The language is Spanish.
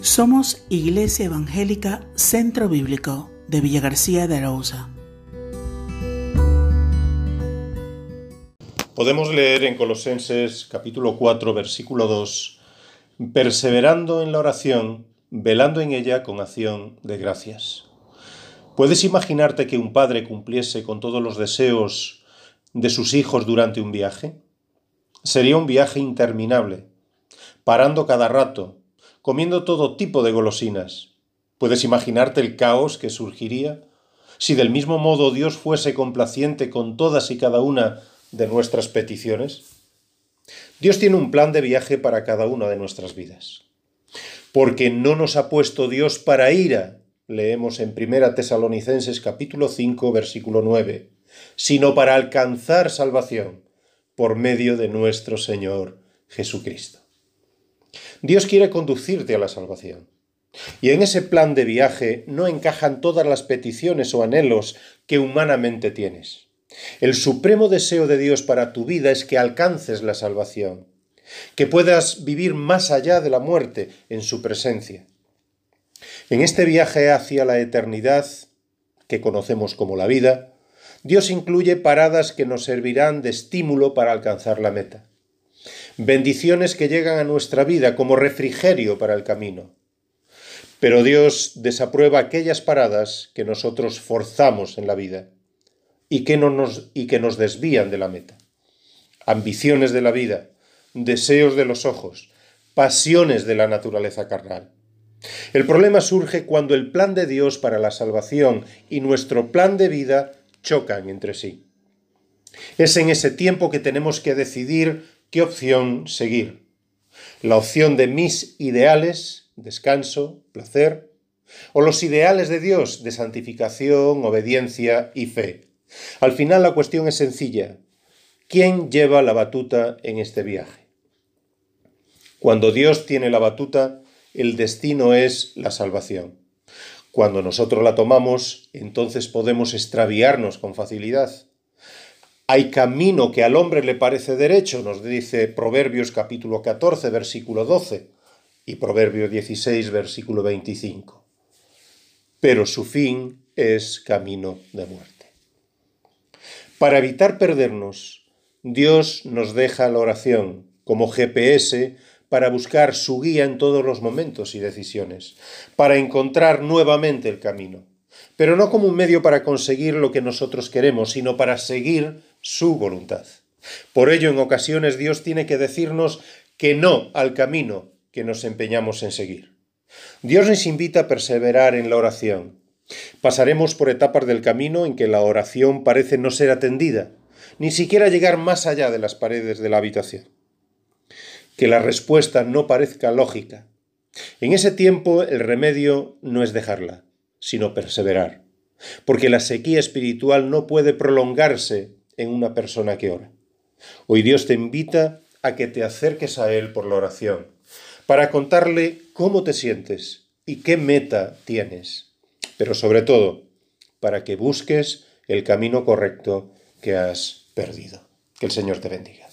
Somos Iglesia Evangélica Centro Bíblico de Villa García de Arauza. Podemos leer en Colosenses capítulo 4 versículo 2, perseverando en la oración, velando en ella con acción de gracias. ¿Puedes imaginarte que un padre cumpliese con todos los deseos de sus hijos durante un viaje? Sería un viaje interminable, parando cada rato, comiendo todo tipo de golosinas. ¿Puedes imaginarte el caos que surgiría si del mismo modo Dios fuese complaciente con todas y cada una de nuestras peticiones? Dios tiene un plan de viaje para cada una de nuestras vidas. Porque no nos ha puesto Dios para ira, leemos en 1 Tesalonicenses capítulo 5 versículo 9, sino para alcanzar salvación por medio de nuestro Señor Jesucristo. Dios quiere conducirte a la salvación. Y en ese plan de viaje no encajan todas las peticiones o anhelos que humanamente tienes. El supremo deseo de Dios para tu vida es que alcances la salvación, que puedas vivir más allá de la muerte en su presencia. En este viaje hacia la eternidad, que conocemos como la vida, Dios incluye paradas que nos servirán de estímulo para alcanzar la meta bendiciones que llegan a nuestra vida como refrigerio para el camino. Pero Dios desaprueba aquellas paradas que nosotros forzamos en la vida y que, no nos, y que nos desvían de la meta. Ambiciones de la vida, deseos de los ojos, pasiones de la naturaleza carnal. El problema surge cuando el plan de Dios para la salvación y nuestro plan de vida chocan entre sí. Es en ese tiempo que tenemos que decidir qué opción seguir. La opción de mis ideales, descanso, placer, o los ideales de Dios de santificación, obediencia y fe. Al final la cuestión es sencilla. ¿Quién lleva la batuta en este viaje? Cuando Dios tiene la batuta, el destino es la salvación. Cuando nosotros la tomamos, entonces podemos extraviarnos con facilidad. Hay camino que al hombre le parece derecho, nos dice Proverbios capítulo 14, versículo 12 y Proverbio 16, versículo 25. Pero su fin es camino de muerte. Para evitar perdernos, Dios nos deja la oración como GPS para buscar su guía en todos los momentos y decisiones, para encontrar nuevamente el camino, pero no como un medio para conseguir lo que nosotros queremos, sino para seguir su voluntad. Por ello, en ocasiones Dios tiene que decirnos que no al camino que nos empeñamos en seguir. Dios nos invita a perseverar en la oración. Pasaremos por etapas del camino en que la oración parece no ser atendida, ni siquiera llegar más allá de las paredes de la habitación. Que la respuesta no parezca lógica. En ese tiempo el remedio no es dejarla, sino perseverar, porque la sequía espiritual no puede prolongarse en una persona que ora. Hoy Dios te invita a que te acerques a Él por la oración, para contarle cómo te sientes y qué meta tienes, pero sobre todo para que busques el camino correcto que has perdido. Que el Señor te bendiga.